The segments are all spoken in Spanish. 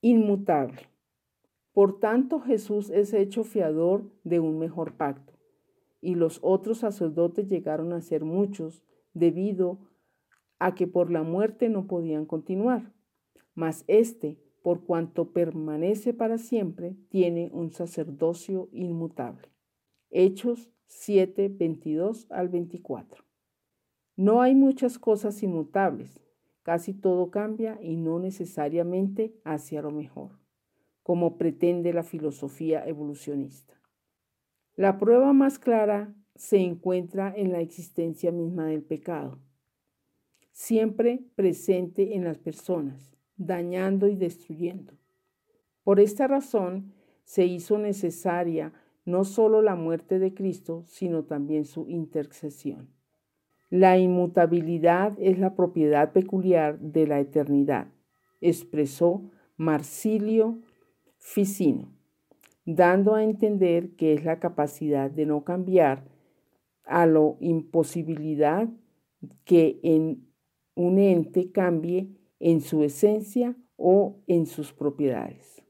Inmutable. Por tanto, Jesús es hecho fiador de un mejor pacto, y los otros sacerdotes llegaron a ser muchos debido a que por la muerte no podían continuar. Mas éste, por cuanto permanece para siempre, tiene un sacerdocio inmutable. Hechos 7, 22 al 24. No hay muchas cosas inmutables, casi todo cambia y no necesariamente hacia lo mejor, como pretende la filosofía evolucionista. La prueba más clara se encuentra en la existencia misma del pecado, siempre presente en las personas, dañando y destruyendo. Por esta razón se hizo necesaria no solo la muerte de Cristo, sino también su intercesión. La inmutabilidad es la propiedad peculiar de la eternidad, expresó Marsilio Ficino, dando a entender que es la capacidad de no cambiar a la imposibilidad que en un ente cambie en su esencia o en sus propiedades.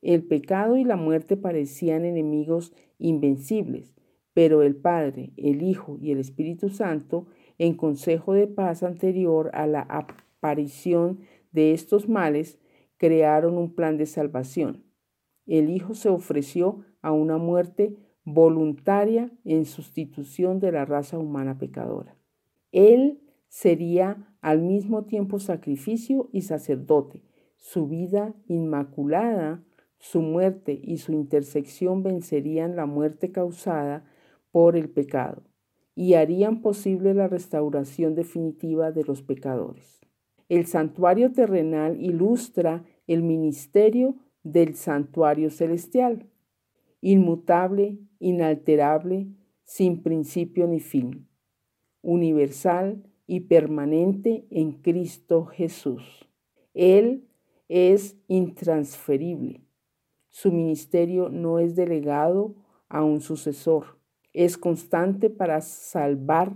El pecado y la muerte parecían enemigos invencibles, pero el Padre, el Hijo y el Espíritu Santo, en consejo de paz anterior a la aparición de estos males, crearon un plan de salvación. El Hijo se ofreció a una muerte voluntaria en sustitución de la raza humana pecadora. Él sería al mismo tiempo sacrificio y sacerdote. Su vida inmaculada su muerte y su intersección vencerían la muerte causada por el pecado y harían posible la restauración definitiva de los pecadores. El santuario terrenal ilustra el ministerio del santuario celestial, inmutable, inalterable, sin principio ni fin, universal y permanente en Cristo Jesús. Él es intransferible, su ministerio no es delegado a un sucesor. Es constante para salvar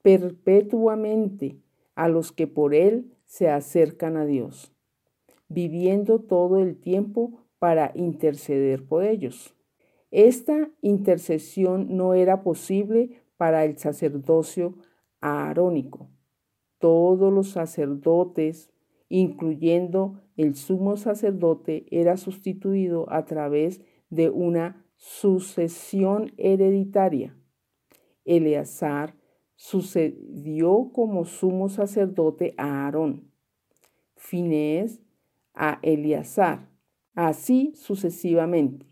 perpetuamente a los que por él se acercan a Dios, viviendo todo el tiempo para interceder por ellos. Esta intercesión no era posible para el sacerdocio aarónico. Todos los sacerdotes incluyendo el sumo sacerdote, era sustituido a través de una sucesión hereditaria. Eleazar sucedió como sumo sacerdote a Aarón, Finés a Eleazar, así sucesivamente,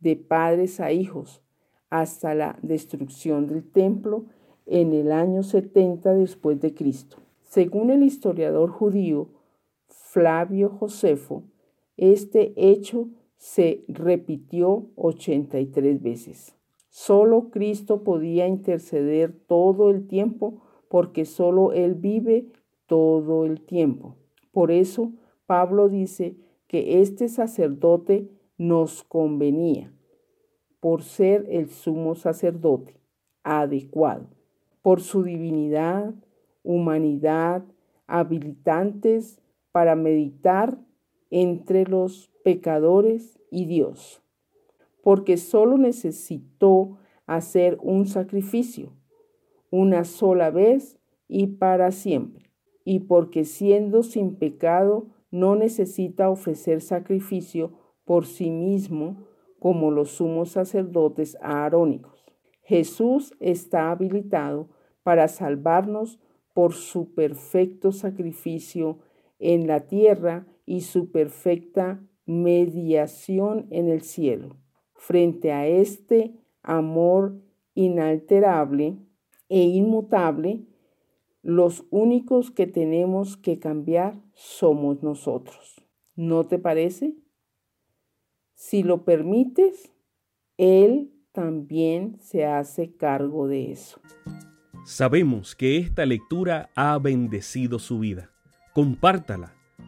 de padres a hijos, hasta la destrucción del templo en el año 70 después de Cristo. Según el historiador judío Flavio Josefo, este hecho se repitió 83 veces. Solo Cristo podía interceder todo el tiempo porque solo Él vive todo el tiempo. Por eso Pablo dice que este sacerdote nos convenía por ser el sumo sacerdote adecuado, por su divinidad, humanidad, habilitantes para meditar entre los pecadores y Dios, porque solo necesitó hacer un sacrificio, una sola vez y para siempre. y porque siendo sin pecado no necesita ofrecer sacrificio por sí mismo como los sumos sacerdotes aarónicos. Jesús está habilitado para salvarnos por su perfecto sacrificio en la tierra y su perfecta mediación en el cielo. Frente a este amor inalterable e inmutable, los únicos que tenemos que cambiar somos nosotros. ¿No te parece? Si lo permites, Él también se hace cargo de eso. Sabemos que esta lectura ha bendecido su vida. Compártala,